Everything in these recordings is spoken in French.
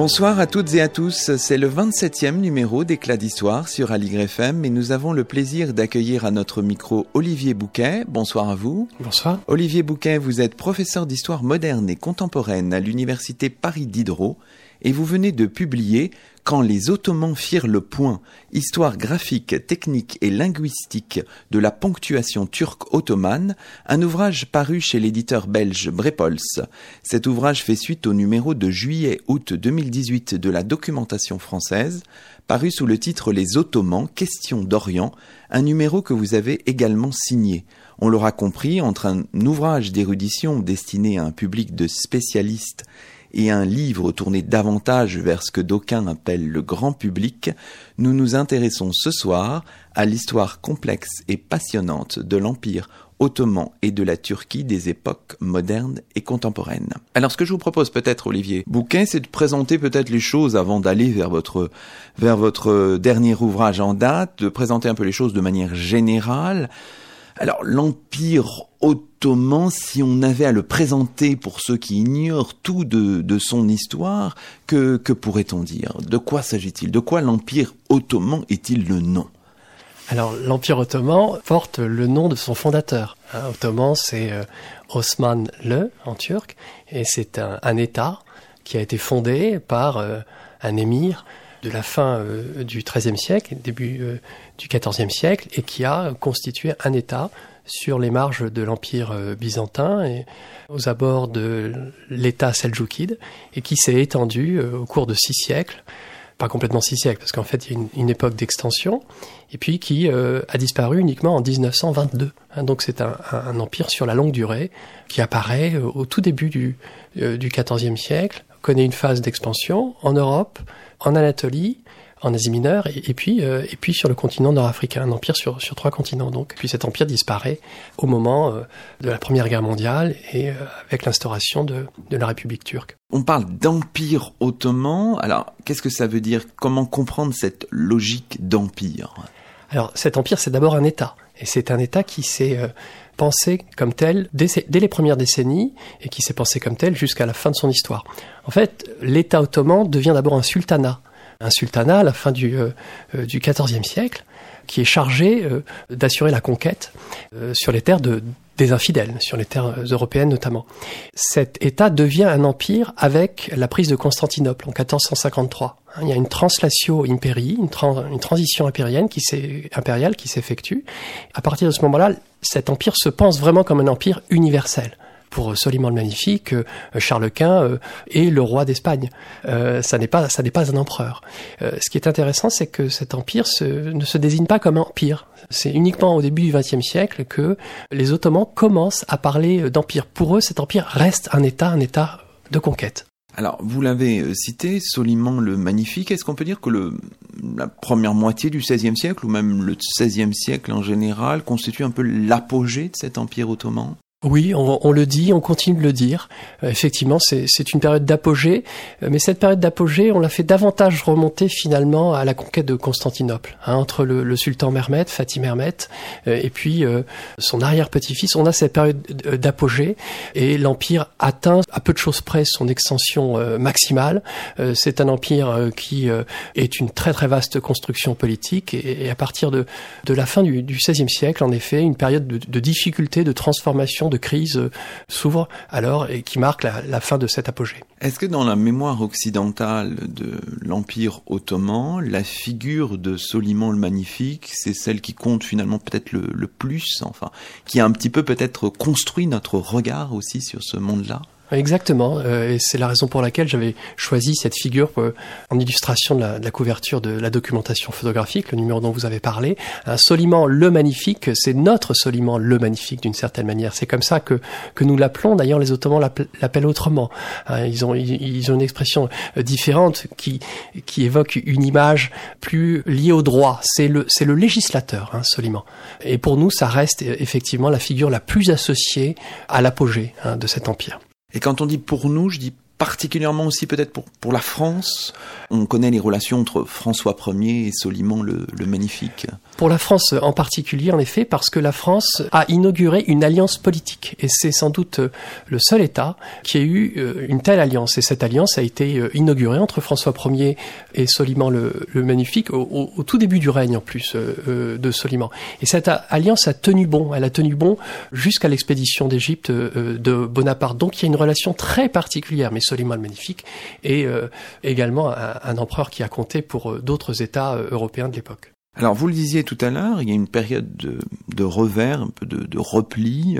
Bonsoir à toutes et à tous, c'est le 27e numéro d'Éclat d'Histoire sur Aligre FM et nous avons le plaisir d'accueillir à notre micro Olivier Bouquet. Bonsoir à vous. Bonsoir. Olivier Bouquet, vous êtes professeur d'histoire moderne et contemporaine à l'Université Paris Diderot et vous venez de publier Quand les Ottomans firent le point, histoire graphique, technique et linguistique de la ponctuation turque ottomane, un ouvrage paru chez l'éditeur belge Brepols. Cet ouvrage fait suite au numéro de juillet-août 2018 de la documentation française, paru sous le titre Les Ottomans, questions d'Orient, un numéro que vous avez également signé. On l'aura compris, entre un ouvrage d'érudition destiné à un public de spécialistes et un livre tourné davantage vers ce que d'aucuns appellent le grand public, nous nous intéressons ce soir à l'histoire complexe et passionnante de l'Empire ottoman et de la Turquie des époques modernes et contemporaines. Alors ce que je vous propose peut-être Olivier Bouquin, c'est de présenter peut-être les choses avant d'aller vers votre vers votre dernier ouvrage en date, de présenter un peu les choses de manière générale. Alors l'Empire ottoman, si on avait à le présenter pour ceux qui ignorent tout de, son histoire, que, que pourrait-on dire? De quoi s'agit-il? De quoi l'Empire ottoman est-il le nom? Alors l'Empire ottoman porte le nom de son fondateur. Ottoman, c'est euh, Osman le en turc, et c'est un, État qui a été fondé par euh, un émir de la fin euh, du XIIIe siècle, début du XIVe siècle, et qui a constitué un État sur les marges de l'Empire euh, byzantin et aux abords de l'État seljoukide et qui s'est étendu euh, au cours de six siècles, pas complètement six siècles parce qu'en fait il y a une, époque d'extension et puis qui euh, a disparu uniquement en 1922. Hein, donc c'est un, empire sur la longue durée qui apparaît au tout début du, du XIVe siècle, connaît une phase d'expansion en Europe, en Anatolie, en Asie mineure et, puis euh, et puis sur le continent nord-africain, un empire sur sur trois continents donc. Puis cet empire disparaît au moment euh, de la Première Guerre mondiale et euh, avec l'instauration de de la République turque. On parle d'empire ottoman. Alors, qu'est-ce que ça veut dire? Comment comprendre cette logique d'empire? Alors, cet empire, c'est d'abord un État. Et c'est un État qui s'est pensé comme tel dès, les premières décennies et qui s'est pensé comme tel jusqu'à la fin de son histoire. En fait, l'État ottoman devient d'abord un sultanat un sultanat à la fin du, euh, euh, du XIVe siècle qui est chargé euh, d'assurer la conquête sur les terres de, des infidèles, sur les terres européennes notamment. Cet État devient un empire avec la prise de Constantinople en 1453. Hein, il y a une translatio impérii, une, une transition impérienne qui impériale qui s'effectue. À partir de ce moment-là, cet empire se pense vraiment comme un empire universel pour Soliman le Magnifique, euh, Charles Quint euh, est le roi d'Espagne. Euh, ça n'est pas un empereur. ce qui est intéressant, c'est que cet empire ne se désigne pas comme empire. C'est uniquement au début du XXe siècle que les Ottomans commencent à parler d'empire. Pour eux, cet empire reste un État, un État de conquête. Alors, vous l'avez cité, Soliman le Magnifique. Est-ce qu'on peut dire que la première moitié du XVIe siècle, ou même le XVIe siècle en général, constitue un peu l'apogée de cet empire ottoman? Oui, on, le dit, on continue de le dire. Euh, effectivement, c'est une période d'apogée, euh, mais cette période d'apogée, on l'a fait davantage remonter finalement à la conquête de Constantinople, hein, entre le, sultan Mehmet, Fatih Mehmet, euh, et puis son arrière-petit-fils. On a cette période d'apogée et l'empire atteint à peu de choses près son extension maximale. c'est un empire qui est une très très vaste construction politique et, à partir de, la fin du, XVIe siècle, en effet, une période de, de de transformation de crise euh, s'ouvre alors et qui marque la, fin de cet apogée. Est-ce que dans la mémoire occidentale de l'Empire ottoman, la figure de Soliman le Magnifique, c'est celle qui compte finalement peut-être le, plus, enfin, qui a un petit peu peut-être construit notre regard aussi sur ce monde-là? Exactement, euh, et c'est la raison pour laquelle j'avais choisi cette figure euh, en illustration de la, de la, couverture de la documentation photographique, le numéro dont vous avez parlé. Un Soliman le Magnifique, c'est notre Soliman le Magnifique d'une certaine manière. C'est comme ça que, que nous l'appelons. D'ailleurs, les Ottomans l'appellent autrement. Hein, ils, ont, ils, ont une expression euh, différente qui, qui évoque une image plus liée au droit. C'est le, c'est le législateur, hein, Soliman. Et pour nous, ça reste effectivement la figure la plus associée à l'apogée hein, de cet empire. Et quand on dit pour nous, je dis particulièrement aussi peut-être pour, pour la France. On connaît les relations entre François Ier et Soliman le, le, Magnifique. Pour la France en particulier, en effet, parce que la France a inauguré une alliance politique. Et c'est sans doute le seul État qui a eu euh, une telle alliance. Et cette alliance a été euh, inaugurée entre François Ier et Soliman le, le Magnifique au, tout début du règne en plus euh, de Soliman. Et cette alliance a tenu bon. Elle a tenu bon jusqu'à l'expédition d'Égypte de Bonaparte. Donc il y a une relation très particulière. Mais Soliman le Magnifique, et euh, également un, empereur qui a compté pour euh, d'autres États euh, européens de l'époque. Alors vous le disiez tout à l'heure, il y a une période de, revers, un peu de, repli.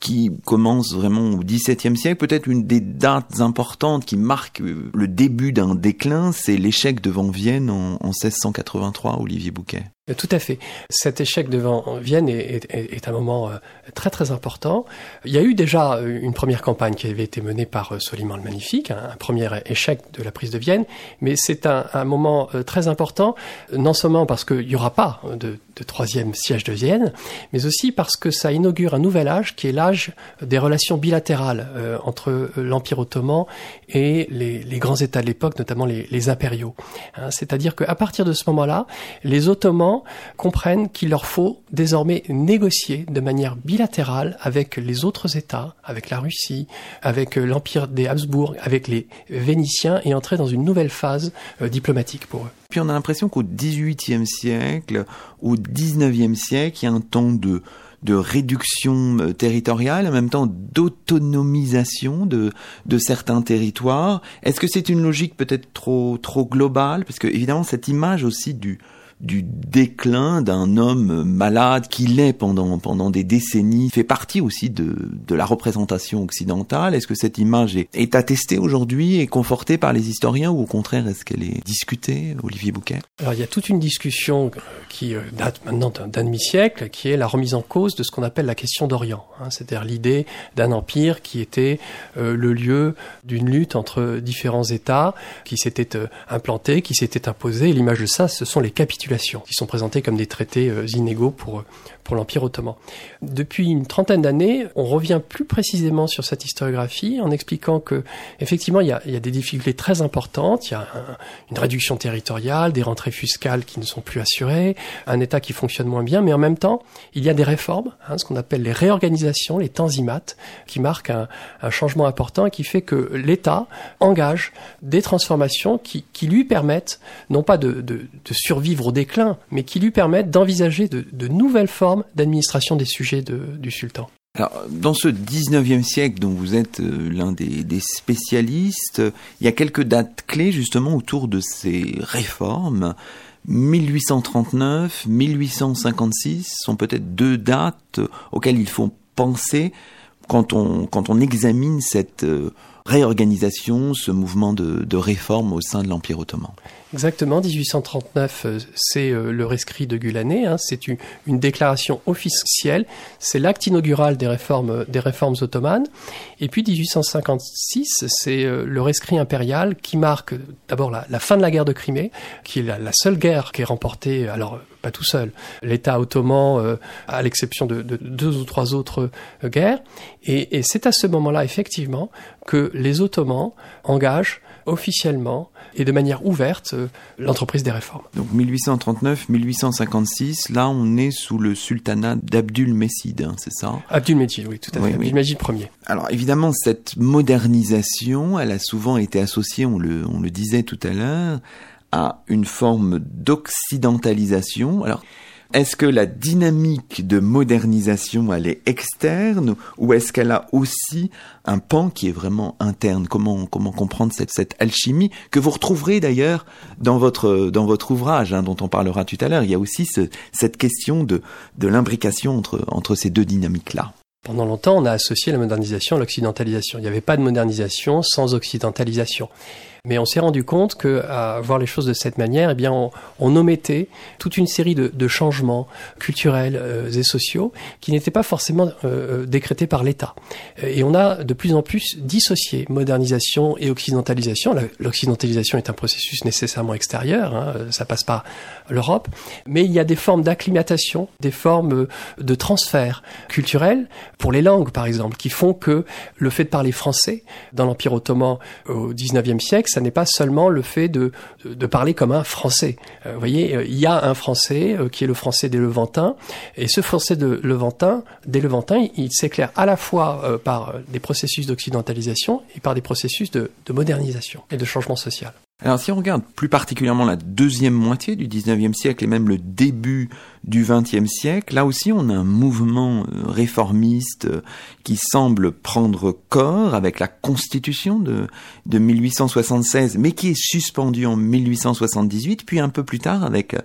Qui commence vraiment au XVIIe siècle. Peut-être une des dates importantes qui marque le début d'un déclin, c'est l'échec devant Vienne en, en 1683, Olivier Bouquet. Tout à fait. Cet échec devant Vienne est, est, est, un moment euh, très très important. Il y a eu déjà une première campagne qui avait été menée par euh, Soliman le Magnifique, un, premier échec de la prise de Vienne, mais c'est un, un, moment euh, très important, non seulement parce qu'il n'y aura pas de, de, troisième siège de Vienne, mais aussi parce que ça inaugure un nouvel âge qui est l'âge des relations bilatérales euh, entre l'Empire ottoman et les, les, grands États de l'époque, notamment les, les impériaux. Hein, C'est-à-dire qu'à partir de ce moment-là, les Ottomans comprennent qu'il leur faut désormais négocier de manière bilatérale avec les autres États, avec la Russie, avec euh, l'Empire des Habsbourg, avec les Vénitiens et entrer dans une nouvelle phase euh, diplomatique pour eux. Puis on a l'impression qu'au XVIIIe siècle, au XIXe siècle, il y a un temps de réduction euh, territoriale, en même temps d'autonomisation de, de certains territoires. Est-ce que c'est une logique peut-être trop, trop globale? Parce que évidemment, cette image aussi du, du déclin d'un homme malade qui l'est pendant, pendant des décennies fait partie aussi de, de la représentation occidentale. Est-ce que cette image est, est attestée aujourd'hui et confortée par les historiens ou au contraire est-ce qu'elle est discutée, Olivier Bouquet? Alors il y a toute une discussion qui euh, date maintenant d'un demi-siècle qui est la remise en cause de ce qu'on appelle la question d'Orient, hein, c'est-à-dire l'idée d'un empire qui était euh, le lieu d'une lutte entre différents États qui s'était euh, implanté, qui s'était imposé. L'image de ça, ce sont les capitulations qui sont présentés comme des traités euh, inégaux pour, euh, pour l'Empire ottoman. Depuis une trentaine d'années, on revient plus précisément sur cette historiographie en expliquant que, effectivement, il y a, des difficultés très importantes. Il y a un, une réduction territoriale, des rentrées fiscales qui ne sont plus assurées, un État qui fonctionne moins bien, mais en même temps, il y a des réformes, hein, ce qu'on appelle les réorganisations, les tanzimates, qui marquent un, changement important et qui fait que l'État engage des transformations qui, lui permettent, non pas de, survivre au déclin, mais qui lui permettent d'envisager de, de, nouvelles formes d'administration des sujets du sultan. Alors, dans ce 19e siècle dont vous êtes euh, l'un des, des, spécialistes, il y a quelques dates clés justement autour de ces réformes. 1839, 1856 sont peut-être deux dates auxquelles il faut penser quand on, quand on examine cette euh, réorganisation, ce mouvement de, réforme au sein de l'Empire ottoman. Exactement, 1839, euh, c'est euh, le rescrit de Gulané, hein, c'est une, déclaration officielle, c'est l'acte inaugural des réformes, réformes ottomanes. Et puis 1856, c'est euh, le rescrit impérial qui marque d'abord la, fin de la guerre de Crimée, qui est la, seule guerre qui est remportée, pas tout seul, l'État ottoman, euh, à l'exception de, de, deux ou trois autres euh, guerres. Et, et c'est à ce moment-là, effectivement, que les Ottomans engagent officiellement et de manière ouverte euh, l'entreprise des réformes. Donc 1839-1856, là on est sous le sultanat d'Abdul Messid, hein, c'est ça? Abdul Messid, oui, tout à oui, fait. Oui. Abdul Messid Ier. Alors évidemment, cette modernisation, elle a souvent été associée, on le, on le disait tout à l'heure, à une forme d'occidentalisation. Alors, est-ce que la dynamique de modernisation, elle est externe ou est-ce qu'elle a aussi un pan qui est vraiment interne? Comment comment comprendre cette, cette alchimie que vous retrouverez d'ailleurs dans votre dans votre ouvrage hein, dont on parlera tout à l'heure? Il y a aussi ce, cette question de de l'imbrication entre entre ces deux dynamiques là. Pendant longtemps, on a associé la modernisation à l'occidentalisation. Il n'y avait pas de modernisation sans occidentalisation. Mais on s'est rendu compte que, à voir les choses de cette manière, eh bien, on, on omettait toute une série de, de changements culturels euh, et sociaux qui n'étaient pas forcément euh, décrétés par l'État. Et on a de plus en plus dissocié modernisation et occidentalisation. L'occidentalisation est un processus nécessairement extérieur, hein, ça passe par l'Europe, mais il y a des formes d'acclimatation, des formes de transfert culturel pour les langues, par exemple, qui font que le fait de parler français dans l'Empire ottoman au XIXe siècle ça n'est pas seulement le fait de, de parler comme un Français. Euh, vous voyez, euh, il y a un Français euh, qui est le Français des Levantins, et ce Français de Levantin, des Levantins, il, s'éclaire à la fois par des processus d'occidentalisation et par des processus de, de modernisation et de changement social. Alors si on regarde plus particulièrement la deuxième moitié du 19e siècle et même le début du XXe siècle, là aussi on a un mouvement euh, réformiste euh, qui semble prendre corps avec la constitution de, de 1876, mais qui est suspendu en 1878, puis un peu plus tard avec euh,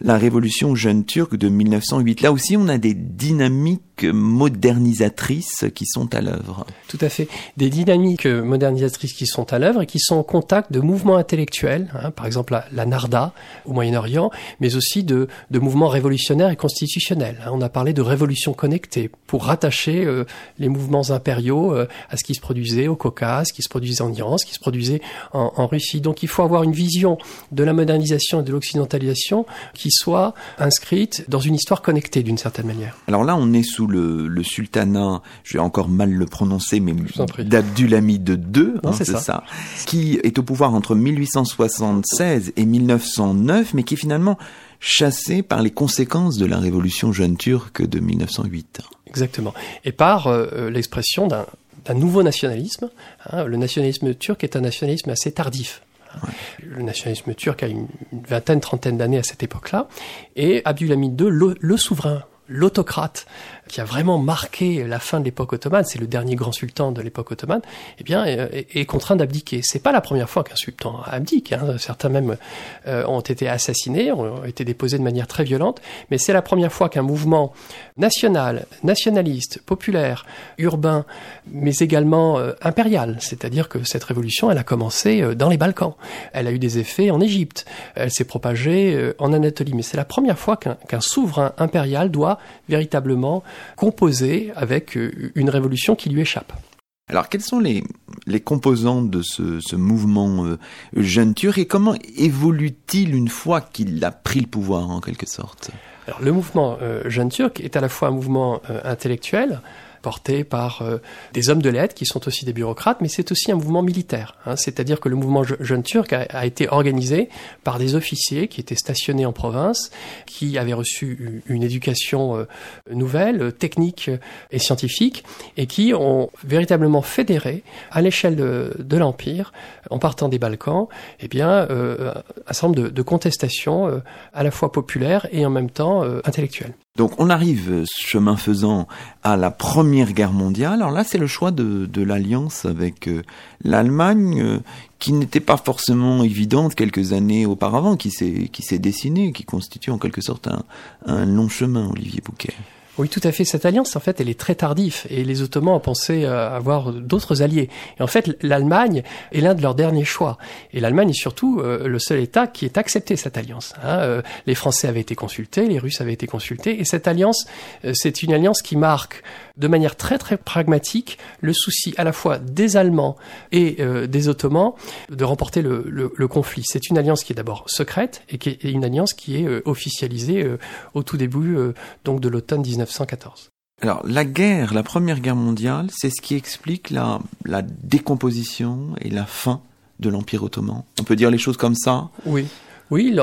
la révolution jeune turque de 1908. Là aussi on a des dynamiques modernisatrices qui sont à l'œuvre. Tout à fait. Des dynamiques modernisatrices qui sont à l'œuvre et qui sont en contact de mouvements intellectuels, hein, par exemple la, la, Narda au Moyen-Orient, mais aussi de, de mouvements révolutionnaires et constitutionnel. Hein. On a parlé de révolution connectée pour rattacher euh, les mouvements impériaux euh, à ce qui se produisait au Caucase, ce qui se produisait en Iran, ce qui se produisait en, Russie. Donc il faut avoir une vision de la modernisation et de l'occidentalisation qui soit inscrite dans une histoire connectée d'une certaine manière. Alors là, on est sous le, sultanat, je vais encore mal le prononcer, mais d'Abdulhamid II, hein, c'est ça. ça, qui est au pouvoir entre 1876 et 1909, mais qui finalement chassé par les conséquences de la révolution jeune turque de 1908. Exactement. Et par euh, euh, l'expression d'un nouveau nationalisme. Hein. le nationalisme turc est un nationalisme assez tardif. Le nationalisme turc a une, vingtaine, trentaine d'années à cette époque-là. Et Abdulhamid II, le souverain, l'autocrate, qui a vraiment marqué la fin de l'époque ottomane, c'est le dernier grand sultan de l'époque ottomane, eh bien, est, contraint d'abdiquer. C'est pas la première fois qu'un sultan abdique. Hein. Certains même euh, ont été assassinés, ont été déposés de manière très violente, mais c'est la première fois qu'un mouvement national, nationaliste, populaire, urbain, mais également euh, impérial, c'est-à-dire que cette révolution, elle a commencé euh, dans les Balkans, elle a eu des effets en Égypte, elle s'est propagée en Anatolie, mais c'est la première fois qu'un souverain impérial doit véritablement composé avec euh, une révolution qui lui échappe. Alors, quels sont les, les composants de ce, ce mouvement euh, jeune turc et comment évolue-t-il une fois qu'il a pris le pouvoir en quelque sorte? Alors, le mouvement euh, jeune turc est à la fois un mouvement intellectuel, porté par euh, des hommes de lettres qui sont aussi des bureaucrates, mais c'est aussi un mouvement militaire. Hein. C'est-à-dire que le mouvement jeune turc a, été organisé par des officiers qui étaient stationnés en province, qui avaient reçu une éducation euh, nouvelle, technique et scientifique, et qui ont véritablement fédéré à l'échelle de, l'Empire, en partant des Balkans, eh bien, euh, un certain nombre de, de contestations à la fois populaires et en même temps intellectuelles. Donc on arrive, chemin faisant, à la Première Guerre mondiale. Alors là, c'est le choix de, l'alliance avec euh, l'Allemagne, euh, qui n'était pas forcément évidente quelques années auparavant, qui s'est qui s'est dessinée, qui constitue en quelque sorte un, un long chemin, Olivier Bouquet. Oui, tout à fait. Cette alliance, en fait, elle est très tardive et les Ottomans ont pensé euh, avoir d'autres alliés. Et en fait, l'Allemagne est l'un de leurs derniers choix. Et l'Allemagne est surtout euh, le seul État qui ait accepté cette alliance. Hein. Euh, les Français avaient été consultés, les Russes avaient été consultés, et cette alliance, c'est une alliance qui marque de manière très très pragmatique le souci à la fois des Allemands et des Ottomans de remporter le, le, le conflit. C'est une alliance qui est d'abord secrète et qui est une alliance qui est officialisée au tout début donc de l'automne 19 alors, la guerre, la première guerre mondiale, c'est ce qui explique la, la décomposition et la fin de l'Empire ottoman. On peut dire les choses comme ça? Oui. Oui,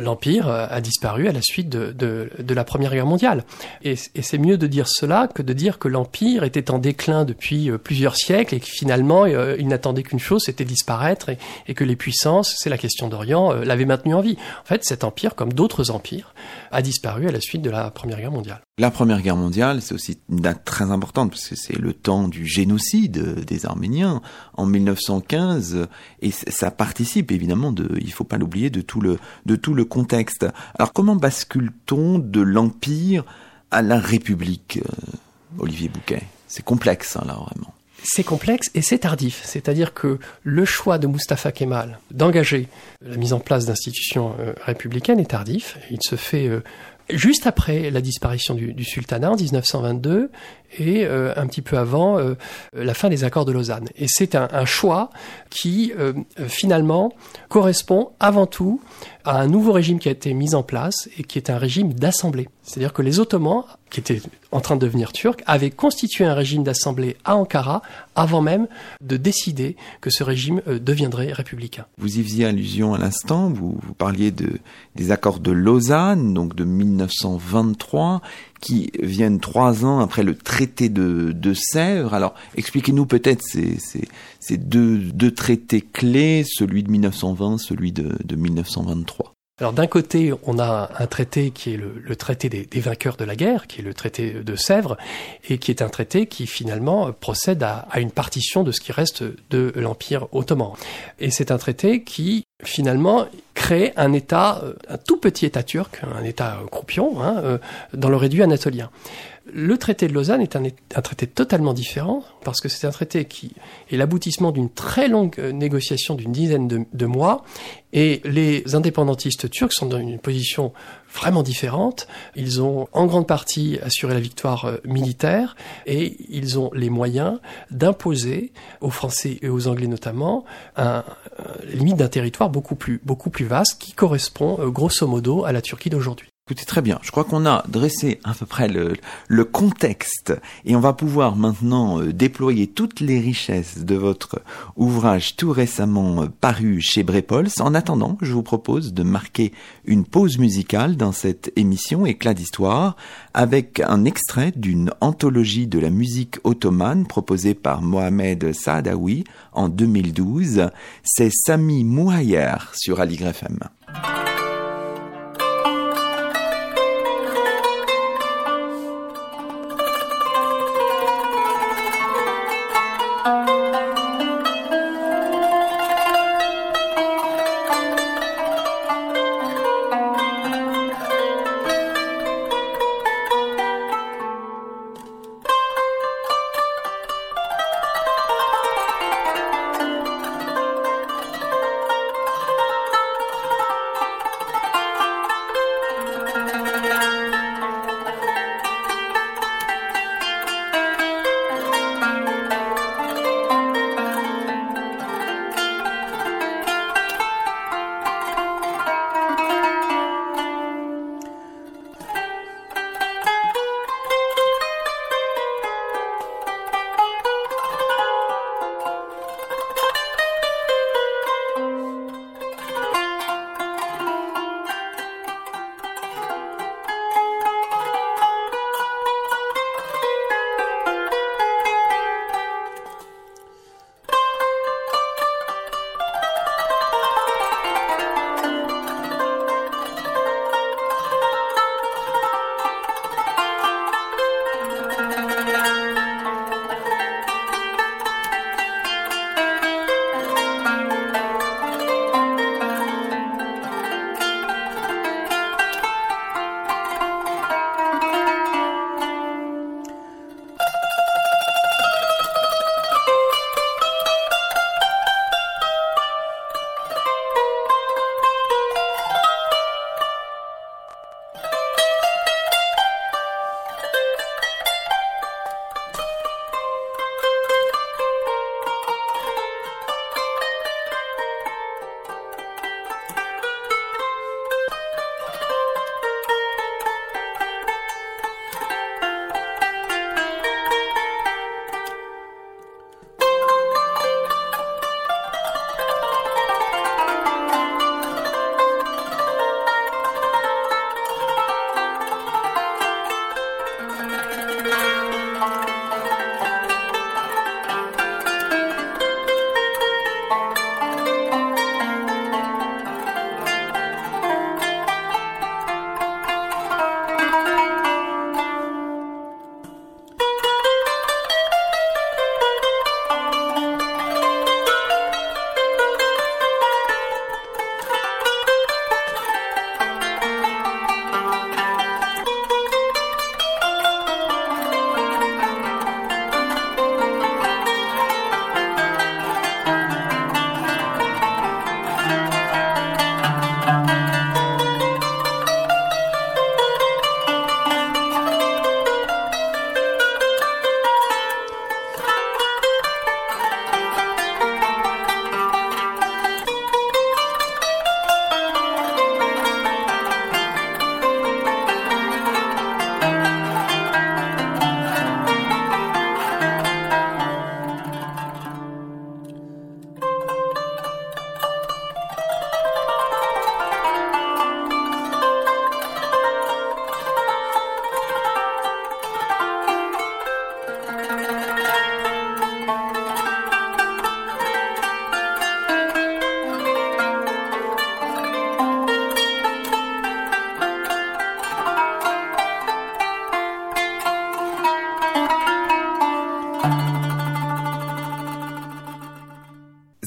l'Empire a disparu à la suite de, la Première Guerre mondiale. Et, c'est mieux de dire cela que de dire que l'Empire était en déclin depuis euh, plusieurs siècles et que finalement euh, il n'attendait qu'une chose, c'était disparaître et, que les puissances, c'est la question d'Orient, euh, l'avaient maintenu en vie. En fait, cet empire, comme d'autres empires, a disparu à la suite de la Première Guerre mondiale. La Première Guerre mondiale, c'est aussi une date très importante parce que c'est le temps du génocide des Arméniens en 1915 et ça participe évidemment de, il faut pas l'oublier, de tout le de tout le contexte. Alors comment bascule-t-on de l'empire à la République, euh, Olivier Bouquet? C'est complexe, hein, là, vraiment. C'est complexe et c'est tardif. C'est-à-dire que le choix de Mustafa Kemal d'engager la mise en place d'institutions euh, républicaines est tardif. Il se fait euh, juste après la disparition du, sultanat en 1922 et euh, un petit peu avant euh, la fin des accords de Lausanne. Et c'est un, un, choix qui euh, finalement correspond avant tout à un nouveau régime qui a été mis en place et qui est un régime d'assemblée. C'est-à-dire que les Ottomans, qui étaient en train de devenir turcs, avaient constitué un régime d'assemblée à Ankara avant même de décider que ce régime deviendrait républicain. Vous y faisiez allusion à l'instant, vous, parliez de, des accords de Lausanne, donc de 1923, qui viennent trois ans après le traité de, de Sèvres. Alors, expliquez-nous peut-être ces, ces, deux, traités clés, celui de 1920, celui de, de 1923. Alors d'un côté, on a un traité qui est le, traité des, vainqueurs de la guerre, qui est le traité de Sèvres, et qui est un traité qui finalement procède à, une partition de ce qui reste de l'Empire ottoman. Et c'est un traité qui finalement crée un État, un tout petit État turc, un État croupion, hein, dans le réduit anatolien. Le traité de Lausanne est un, traité totalement différent parce que c'est un traité qui est l'aboutissement d'une très longue négociation d'une dizaine de, mois et les indépendantistes turcs sont dans une position vraiment différente. Ils ont en grande partie assuré la victoire euh, militaire et ils ont les moyens d'imposer aux Français et aux Anglais notamment un, limite d'un territoire beaucoup plus, beaucoup plus vaste qui correspond euh, grosso modo à la Turquie d'aujourd'hui. Écoutez, très bien. Je crois qu'on a dressé à peu près le, contexte et on va pouvoir maintenant euh, déployer toutes les richesses de votre ouvrage tout récemment euh, paru chez Brepols. En attendant, je vous propose de marquer une pause musicale dans cette émission Éclat d'histoire avec un extrait d'une anthologie de la musique ottomane proposée par Mohamed Saadawi en 2012. C'est Sami Mouayer sur Ali FM.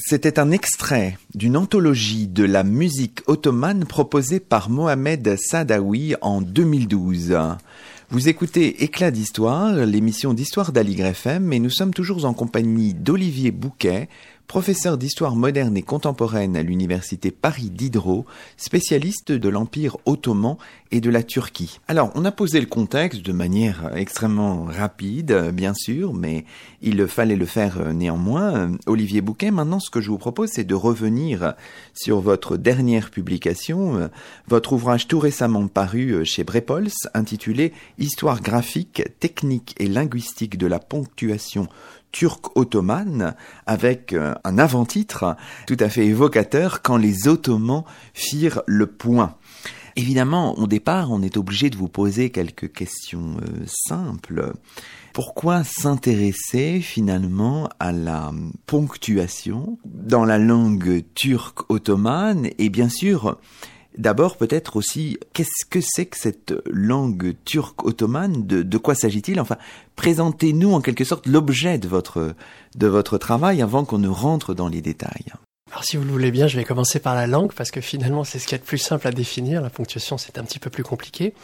C'était un extrait d'une anthologie de la musique ottomane proposée par Mohamed Sadawi en 2012. Vous écoutez Éclat d'Histoire, l'émission d'histoire d'Aligre FM, et nous sommes toujours en compagnie d'Olivier Bouquet, professeur d'histoire moderne et contemporaine à l'université Paris Diderot, spécialiste de l'Empire ottoman et de la Turquie. Alors, on a posé le contexte de manière extrêmement rapide, bien sûr, mais il fallait le faire néanmoins. Olivier Bouquet, maintenant, ce que je vous propose, c'est de revenir sur votre dernière publication, votre ouvrage tout récemment paru chez Brepols, intitulé Histoire graphique, technique et linguistique de la ponctuation turc-ottomane avec euh, un avant-titre tout à fait évocateur quand les Ottomans firent le point. Évidemment, au départ, on est obligé de vous poser quelques questions euh, simples. Pourquoi s'intéresser finalement à la ponctuation dans la langue turque ottomane et bien sûr D'abord, peut-être aussi, qu'est-ce que c'est que cette langue turque ottomane? De, de quoi s'agit-il? Enfin, présentez-nous en quelque sorte l'objet de votre, de votre travail avant qu'on ne rentre dans les détails. Alors si vous le voulez bien, je vais commencer par la langue parce que finalement c'est ce qui est le plus simple à définir. La ponctuation c'est un petit peu plus compliqué.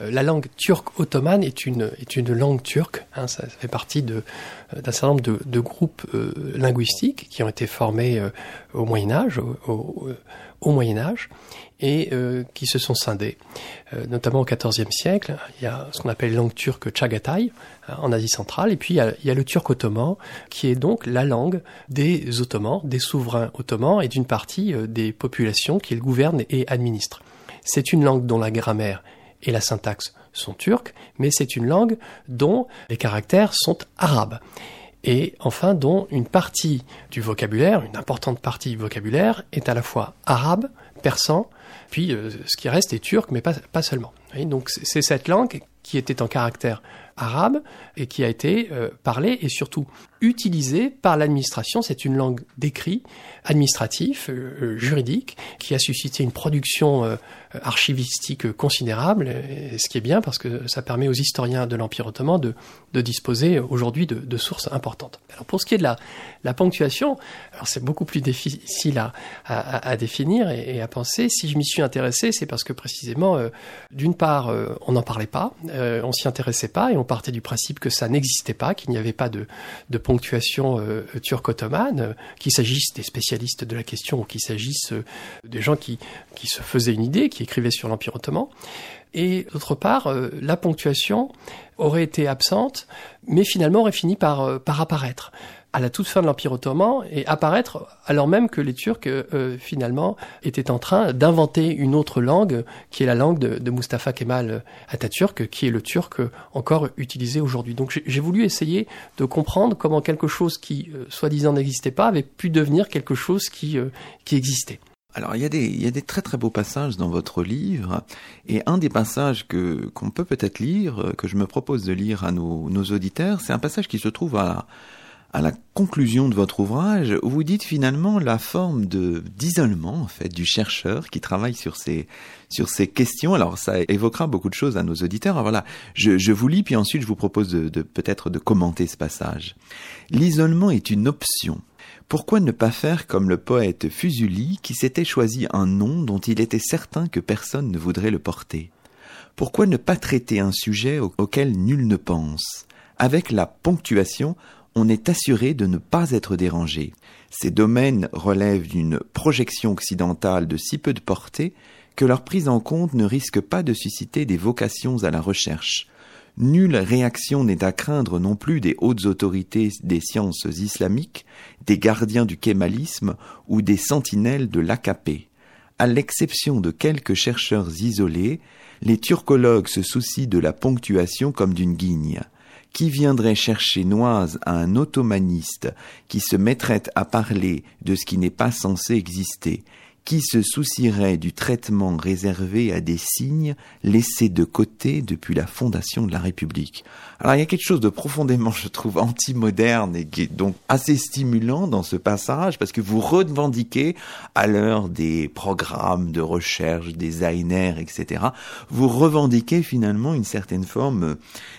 Euh, la langue turque ottomane est une, est une langue turque. Hein, ça fait partie de, euh, d'un certain nombre de, de groupes euh, linguistiques qui ont été formés au Moyen Âge, au Moyen Âge, et euh, qui se sont scindés. Euh, notamment au XIVe siècle, il y a ce qu'on appelle langue turque Chagatai euh, en Asie centrale, et puis il y, a, il y, a, le turc ottoman, qui est donc la langue des Ottomans, des souverains ottomans et d'une partie des populations qu'ils gouvernent et administrent. C'est une langue dont la grammaire et la syntaxe sont turques, mais c'est une langue dont les caractères sont arabes et enfin dont une partie du vocabulaire, une importante partie du vocabulaire, est à la fois arabe, persan, puis euh, ce qui reste est turc, mais pas, seulement. donc c'est cette langue qui était en caractère arabe et qui a été euh, parlée et surtout utilisée par l'administration. C'est une langue d'écrit administratif, euh, juridique, qui a suscité une production archivistique considérable, ce qui est bien parce que ça permet aux historiens de l'Empire ottoman de, de disposer aujourd'hui de, de, sources importantes. Alors pour ce qui est de la, la ponctuation, alors c'est beaucoup plus difficile à, à, à définir et, à penser. Si je m'y suis intéressé, c'est parce que précisément, euh, d'une part, euh, on n'en parlait pas, euh, on s'y intéressait pas et on partait du principe que ça n'existait pas, qu'il n'y avait pas de, de ponctuation turco-ottomane, qu'il s'agisse des spécialistes de la question ou qu'il s'agisse des gens qui, qui se faisaient une idée, écrivaient sur l'Empire ottoman. Et d'autre part, la ponctuation aurait été absente, mais finalement aurait fini par, par apparaître à la toute fin de l'Empire ottoman et apparaître alors même que les Turcs, euh, finalement, étaient en train d'inventer une autre langue, qui est la langue de, Mustafa Kemal Atatürk, qui est le turc encore utilisé aujourd'hui. Donc j'ai voulu essayer de comprendre comment quelque chose qui, euh, soi-disant, n'existait pas, avait pu devenir quelque chose qui, euh, qui existait. Alors il y, a des, il y a des très très beaux passages dans votre livre et un des passages que qu'on peut peut-être lire, que je me propose de lire à nos, nos auditeurs, c'est un passage qui se trouve à, à la conclusion de votre ouvrage, vous dites finalement la forme de d'isolement en fait du chercheur qui travaille sur ces sur ces questions. Alors ça évoquera beaucoup de choses à nos auditeurs. Alors voilà, je, je vous lis puis ensuite je vous propose de, de peut-être de commenter ce passage. L'isolement est une option. Pourquoi ne pas faire comme le poète Fusuli qui s'était choisi un nom dont il était certain que personne ne voudrait le porter? Pourquoi ne pas traiter un sujet auquel nul ne pense? Avec la ponctuation, on est assuré de ne pas être dérangé. Ces domaines relèvent d'une projection occidentale de si peu de portée que leur prise en compte ne risque pas de susciter des vocations à la recherche. Nulle réaction n'est à craindre non plus des hautes autorités des sciences islamiques, des gardiens du kémalisme ou des sentinelles de l'AKP. À l'exception de quelques chercheurs isolés, les turcologues se soucient de la ponctuation comme d'une guigne. Qui viendrait chercher noise à un ottomaniste qui se mettrait à parler de ce qui n'est pas censé exister? Qui se soucierait du traitement réservé à des signes laissés de côté depuis la fondation de la République. Alors il y a quelque chose de profondément, je trouve, anti-moderne et qui est donc assez stimulant dans ce passage parce que vous revendiquez à l'heure des programmes de recherche, des ANR, etc., vous revendiquez finalement une certaine forme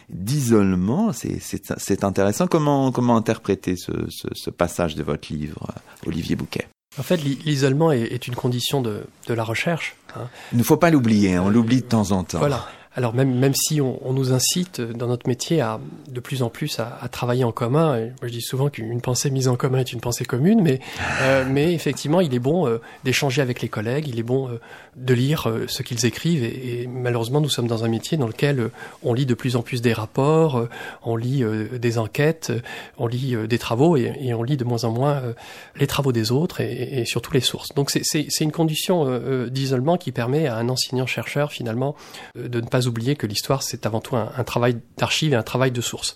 d'isolement. C'est intéressant. Comment, comment interpréter ce, passage de votre livre, Olivier Bouquet? En fait, l'isolement est, une condition de, la recherche. Hein. Il ne faut pas l'oublier, hein, on l'oublie de temps en temps. Voilà. Alors même, même si on, on, nous incite dans notre métier à de plus en plus à, à travailler en commun, et moi je dis souvent qu'une pensée mise en commun est une pensée commune, mais, euh, mais effectivement il est bon euh, d'échanger avec les collègues, il est bon euh, de lire euh, ce qu'ils écrivent, et, et, malheureusement nous sommes dans un métier dans lequel euh, on lit de plus en plus des rapports, on lit des enquêtes, on lit des travaux, et, et, on lit de moins en moins les travaux des autres, et, et surtout les sources. Donc c'est une condition d'isolement qui permet à un enseignant-chercheur finalement de ne pas oublier que l'histoire, c'est avant tout un, travail d'archive et un travail de source.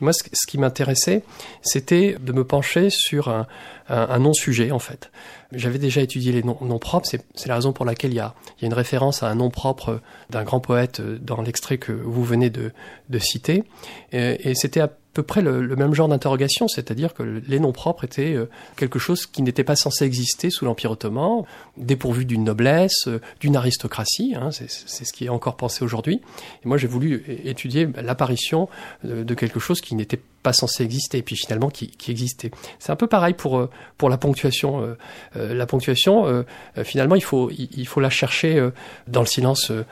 moi, ce, qui m'intéressait, c'était de me pencher sur un, un, non-sujet, en fait. J'avais déjà étudié les noms, propres, c'est la raison pour laquelle il y, a, il y a une référence à un nom propre d'un grand poète dans l'extrait que vous venez de, citer. Et, et c'était peu près le, même genre d'interrogation, c'est-à-dire que les noms propres étaient euh, quelque chose qui n'était pas censé exister sous l'Empire ottoman, dépourvu d'une noblesse, euh, d'une aristocratie, hein, c'est ce qui est encore pensé aujourd'hui. Et moi j'ai voulu étudier l'apparition de, quelque chose qui n'était pas censé exister, et puis finalement qui, qui existait. C'est un peu pareil pour euh, pour la ponctuation. la ponctuation, finalement, il faut il, faut la chercher dans le silence de,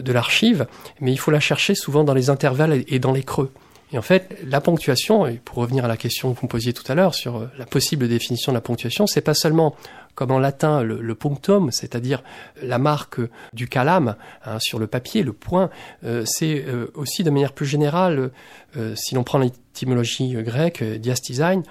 de l'archive, mais il faut la chercher souvent dans les intervalles et dans les creux. Et en fait, la ponctuation, et pour revenir à la question que vous me posiez tout à l'heure sur euh, la possible définition de la ponctuation, c'est pas seulement comme en latin le, punctum, c'est-à-dire la marque du calame hein, sur le papier, le point, euh, c'est euh, aussi de manière plus générale, si l'on prend l'étymologie grecque, diastisain,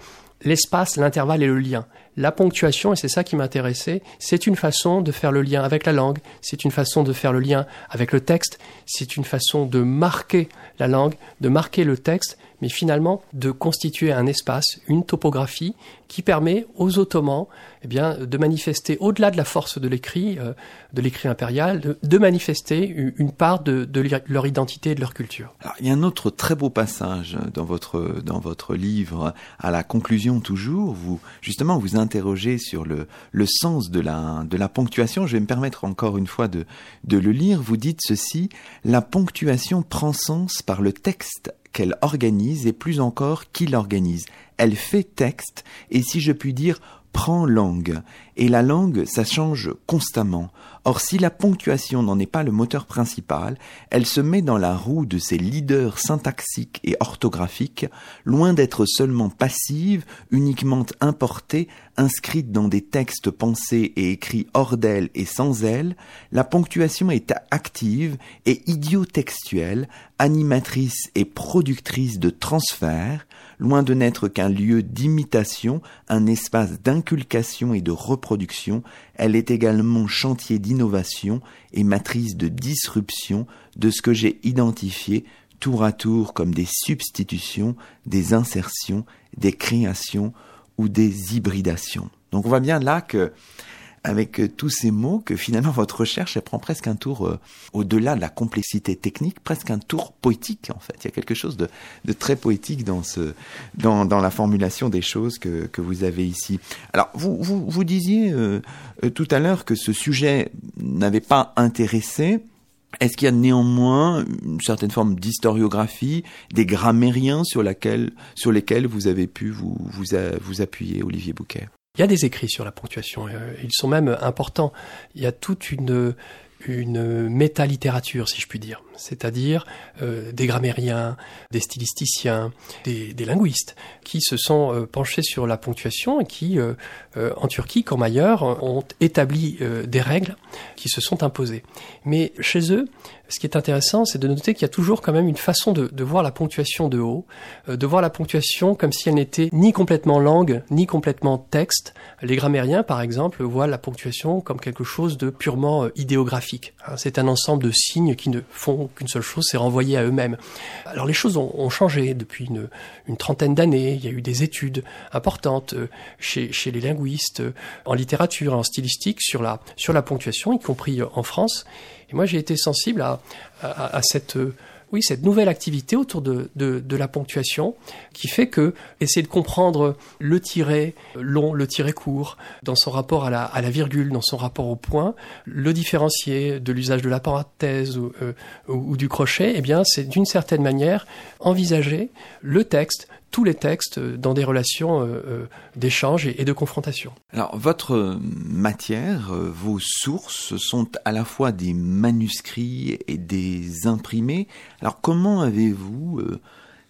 l'espace, l'intervalle et le lien. La ponctuation, et c'est ça qui m'intéressait, c'est une façon de faire le lien avec la langue, c'est une façon de faire le lien avec le texte, c'est une façon de marquer la langue, de marquer le texte, mais finalement de constituer un espace, une topographie qui permet aux Ottomans eh bien, de manifester, au-delà de la force de l'écrit, euh, de l'écrit impérial, de, manifester une part de, leur identité et de leur culture. Alors, il y a un autre très beau passage dans votre, dans votre livre, à la conclusion toujours, vous, justement, vous interrogez sur le, le sens de la, de la ponctuation. Je vais me permettre encore une fois de, de le lire. Vous dites ceci, la ponctuation prend sens par le texte qu'elle organise et plus encore qui l'organise. Elle fait texte et si je puis dire prend langue. Et la langue, ça change constamment. Or, si la ponctuation n'en est pas le moteur principal, elle se met dans la roue de ses leaders syntaxiques et orthographiques, loin d'être seulement passive, uniquement importée, inscrite dans des textes pensés et écrits hors d'elle et sans elle, la ponctuation est active et idiotextuelle, animatrice et productrice de transfert, loin de n'être qu'un lieu d'imitation, un espace d'inculcation et de reproduction, elle est également chantier d'innovation et matrice de disruption de ce que j'ai identifié tour à tour comme des substitutions, des insertions, des créations ou des hybridations. Donc on voit bien là que avec euh, tous ces mots que finalement votre recherche elle prend presque un tour euh, au-delà de la complexité technique, presque un tour poétique en fait. Il y a quelque chose de, de très poétique dans ce dans, dans, la formulation des choses que, que vous avez ici. Alors vous vous, vous disiez euh, tout à l'heure que ce sujet n'avait pas intéressé. Est-ce qu'il y a néanmoins une certaine forme d'historiographie, des grammairiens sur, laquelle, sur lesquels vous avez pu vous, vous, vous appuyer, Olivier Bouquet? Il y a des écrits sur la ponctuation, euh, ils sont même importants. Il y a toute une, une métalittérature, si je puis dire, c'est-à-dire euh, des grammairiens, des stylisticiens, des, linguistes, qui se sont euh, penchés sur la ponctuation et qui, en Turquie comme ailleurs, ont établi des règles qui se sont imposées. Mais chez eux, ce qui est intéressant, c'est de noter qu'il y a toujours quand même une façon de, de voir la ponctuation de haut, euh, de voir la ponctuation comme si elle n'était ni complètement langue, ni complètement texte. Les grammairiens, par exemple, voient la ponctuation comme quelque chose de purement euh, idéographique. Hein, c'est un ensemble de signes qui ne font qu'une seule chose, c'est renvoyer à eux-mêmes. Alors les choses ont, changé depuis une, trentaine d'années. Il y a eu des études importantes euh, chez, les linguistes, en littérature, en stylistique, sur la, sur la ponctuation, y compris en France. Et moi, j'ai été sensible à, à cette oui, cette nouvelle activité autour de, de, la ponctuation qui fait que essayer de comprendre le tiret long, le tiret court, dans son rapport à la, à la virgule, dans son rapport au point, le différencier de l'usage de la parenthèse ou, euh, ou, du crochet, eh bien, c'est d'une certaine manière envisager le texte tous les textes dans des relations euh, euh, d'échange et, de confrontation. Alors, votre matière, euh, vos sources sont à la fois des manuscrits et des imprimés. Alors, comment avez-vous euh,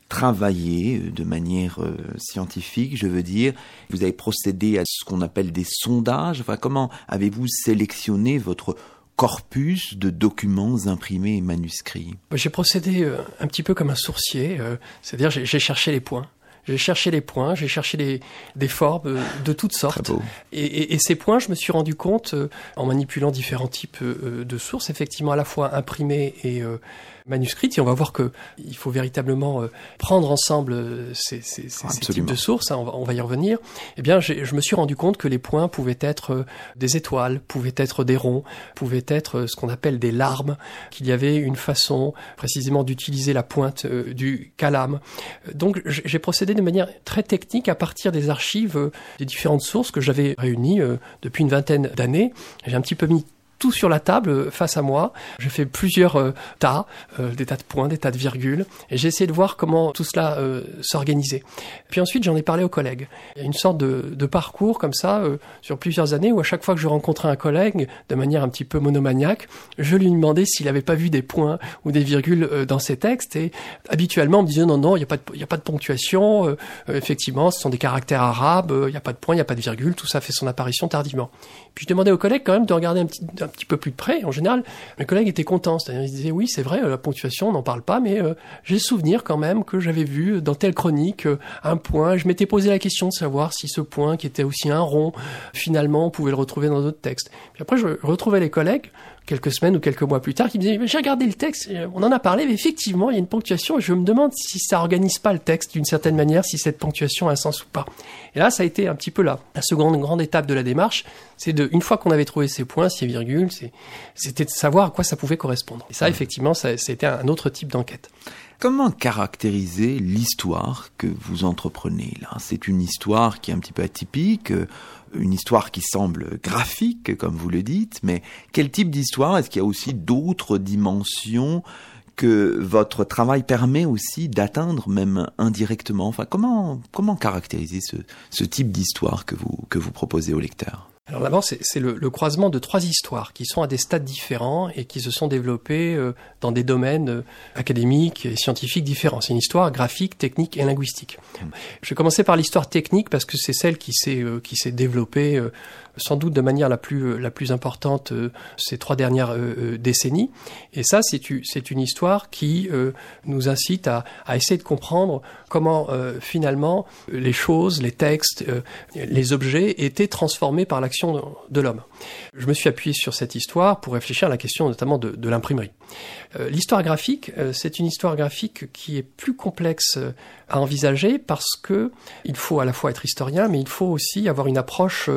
travaillé de manière euh, scientifique, je veux dire? Vous avez procédé à ce qu'on appelle des sondages. Enfin, comment avez-vous sélectionné votre corpus de documents imprimés et manuscrits J'ai procédé euh, un petit peu comme un sourcier, euh, c'est-à-dire j'ai cherché les points. J'ai cherché les points, j'ai cherché des, des formes de toutes sortes. Et, et, et, ces points, je me suis rendu compte, euh, en manipulant différents types euh, de sources, effectivement à la fois imprimées et euh, manuscrites, et on va voir que il faut véritablement prendre ensemble ces, ces, ces, ces types de sources, hein, on, va, on, va, y revenir. Eh bien, je me suis rendu compte que les points pouvaient être des étoiles, pouvaient être des ronds, pouvaient être ce qu'on appelle des larmes, qu'il y avait une façon précisément d'utiliser la pointe du calame. Donc, j'ai procédé de manière très technique à partir des archives des différentes sources que j'avais réunies depuis une vingtaine d'années. J'ai un petit peu mis tout sur la table face à moi. J'ai fait plusieurs euh, tas, euh, des tas de points, des tas de virgules, et j'ai essayé de voir comment tout cela euh, s'organisait. Puis ensuite, j'en ai parlé aux collègues. Il y a une sorte de, de parcours comme ça euh, sur plusieurs années où à chaque fois que je rencontrais un collègue, de manière un petit peu monomaniaque, je lui demandais s'il n'avait pas vu des points ou des virgules euh, dans ses textes, et habituellement on me disait non non, il n'y a pas de, a pas de ponctuation. Euh, effectivement, ce sont des caractères arabes. Il n'y a pas de points, il n'y a pas de virgule. Tout ça fait son apparition tardivement. Puis je demandais aux collègues quand même de regarder un petit, un petit peu plus de près. En général, mes collègues étaient contents. C'est-à-dire, ils disaient, oui, c'est vrai, la ponctuation, on n'en parle pas, mais euh, j'ai souvenir quand même que j'avais vu dans telle chronique euh, un point. Je m'étais posé la question de savoir si ce point, qui était aussi un rond, finalement, on pouvait le retrouver dans d'autres textes. Puis après, je retrouvais les collègues quelques semaines ou quelques mois plus tard qui me disait j'ai regardé le texte, on en a parlé, mais effectivement il y a une ponctuation et je me demande si ça organise pas le texte d'une certaine manière, si cette ponctuation a un sens ou pas. Et là ça a été un petit peu la, la seconde grande étape de la démarche, c'est de une fois qu'on avait trouvé ces points, ces virgules, c'était de savoir à quoi ça pouvait correspondre. Et ça effectivement ça c'était un autre type d'enquête. Comment caractériser l'histoire que vous entreprenez là? C'est une histoire qui est un petit peu atypique, une histoire qui semble graphique, comme vous le dites, mais quel type d'histoire? Est-ce qu'il y a aussi d'autres dimensions que votre travail permet aussi d'atteindre, même indirectement? Enfin, comment comment caractériser ce, ce type d'histoire que vous que vous proposez au lecteur alors d'abord, c'est le, le, croisement de trois histoires qui sont à des stades différents et qui se sont développées euh, dans des domaines euh, académiques et scientifiques différents. C'est une histoire graphique, technique et linguistique. Mmh. Je vais commencer par l'histoire technique parce que c'est celle qui s'est euh, qui s'est développée euh, sans doute de manière la plus la plus importante euh, ces trois dernières décennies. Et ça, c'est c'est une histoire qui nous incite à, à, essayer de comprendre comment finalement les choses, les textes, les objets étaient transformés par l'action de, de l'homme. Je me suis appuyé sur cette histoire pour réfléchir à la question notamment de, de l'imprimerie. Euh, l'histoire graphique, euh, c'est une histoire graphique qui est plus complexe euh, à envisager parce que il faut à la fois être historien, mais il faut aussi avoir une approche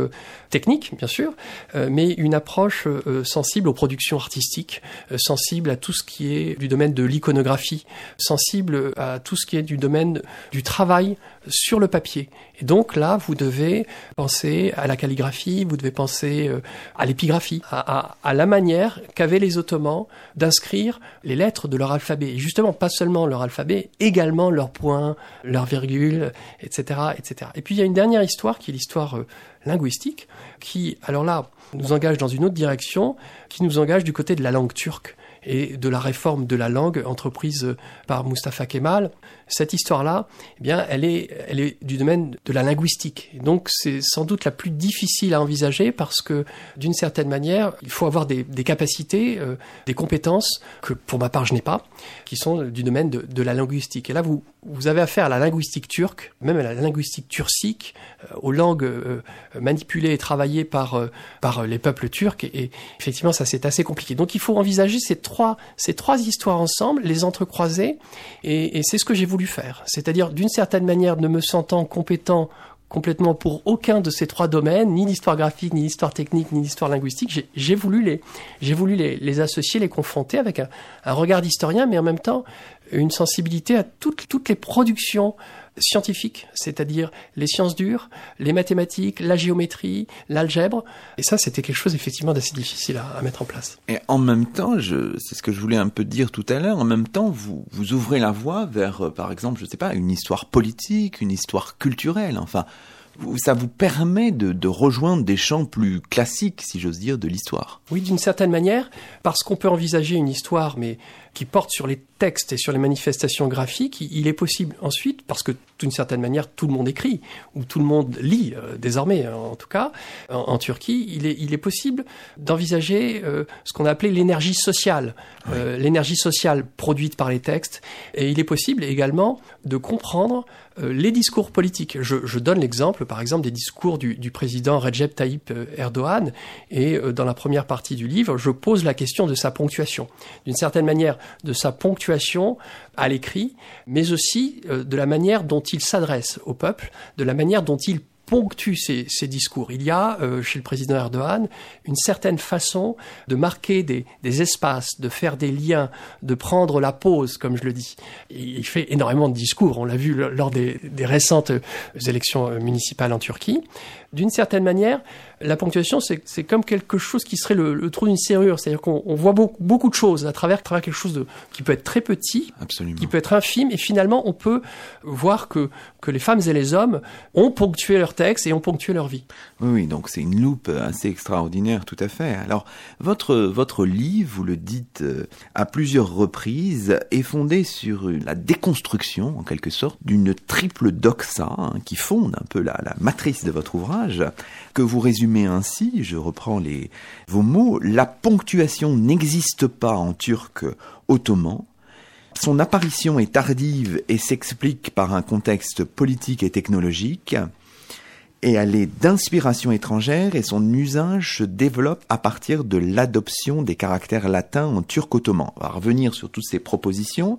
technique, bien sûr, mais une approche sensible aux productions artistiques, sensible à tout ce qui est du domaine de l'iconographie, sensible à tout ce qui est du domaine du travail sur le papier. Et donc là, vous devez penser à la calligraphie, vous devez penser à l'épigraphie, à, la manière qu'avaient les Ottomans d'inscrire les lettres de leur alphabet. Et justement, pas seulement leur alphabet, également leurs points, leurs virgules, etc., etc. Et puis il y a une dernière histoire qui est l'histoire euh, linguistique, qui, alors là, nous engage dans une autre direction, qui nous engage du côté de la langue turque et de la réforme de la langue entreprise par Mustafa Kemal. Cette histoire-là, eh bien, elle est, elle est du domaine de la linguistique. Donc, c'est sans doute la plus difficile à envisager parce que, d'une certaine manière, il faut avoir des, capacités, euh, des compétences que, pour ma part, je n'ai pas, qui sont du domaine de, la linguistique. Et là, vous, vous avez affaire à la linguistique turque, même à la linguistique turcique, euh, aux langues euh, manipulées et travaillées par, par les peuples turcs. Et, et effectivement, ça, c'est assez compliqué. Donc, il faut envisager ces trois, ces trois histoires ensemble, les entrecroiser. Et, et c'est ce que j'ai voulu faire. C'est-à-dire, d'une certaine manière, ne me sentant compétent complètement pour aucun de ces trois domaines, ni l'histoire graphique, ni l'histoire technique, ni l'histoire linguistique. J'ai voulu les, voulu les, associer, les confronter avec un, un regard d'historien, mais en même temps une sensibilité à toutes, toutes les productions scientifiques, c'est-à-dire les sciences dures, les mathématiques, la géométrie, l'algèbre. Et ça, c'était quelque chose effectivement d'assez difficile à, à, mettre en place. Et en même temps, c'est ce que je voulais un peu dire tout à l'heure, en même temps, vous, vous ouvrez la voie vers, par exemple, je sais pas, une histoire politique, une histoire culturelle, enfin, ça vous permet de, de, rejoindre des champs plus classiques, si j'ose dire, de l'histoire. Oui, d'une certaine manière, parce qu'on peut envisager une histoire, mais qui porte sur les textes et sur les manifestations graphiques, il est possible ensuite, parce que d'une certaine manière tout le monde écrit, ou tout le monde lit euh, désormais en tout cas, en, en, Turquie, il est, il est possible d'envisager euh, ce qu'on a appelé l'énergie sociale, oui. euh, l'énergie sociale produite par les textes, et il est possible également de comprendre euh, les discours politiques. Je, je donne l'exemple par exemple des discours du, du, président Recep Tayyip Erdogan, et euh, dans la première partie du livre, je pose la question de sa ponctuation. D'une certaine manière, de sa ponctuation à l'écrit, mais aussi euh, de la manière dont il s'adresse au peuple, de la manière dont il ponctue ces, discours. Il y a euh, chez le président Erdogan une certaine façon de marquer des, des, espaces, de faire des liens, de prendre la pause, comme je le dis. Il fait énormément de discours, on l'a vu lors des, des, récentes élections municipales en Turquie. D'une certaine manière, la ponctuation, c'est comme quelque chose qui serait le, le trou d'une serrure. C'est-à-dire qu'on voit beaucoup, beaucoup, de choses à travers, à travers quelque chose de, qui peut être très petit, Absolument. qui peut être infime, et finalement, on peut voir que, que les femmes et les hommes ont ponctué leur texte et ont ponctué leur vie. Oui, oui donc c'est une loupe assez extraordinaire, tout à fait. Alors, votre, votre livre, vous le dites euh, à plusieurs reprises, est fondé sur la déconstruction, en quelque sorte, d'une triple doxa hein, qui fonde un peu la, la matrice de votre ouvrage que vous résumez ainsi, je reprends les, vos mots, la ponctuation n'existe pas en turc ottoman, son apparition est tardive et s'explique par un contexte politique et technologique, et elle est d'inspiration étrangère et son usage se développe à partir de l'adoption des caractères latins en turc ottoman. On va revenir sur toutes ces propositions,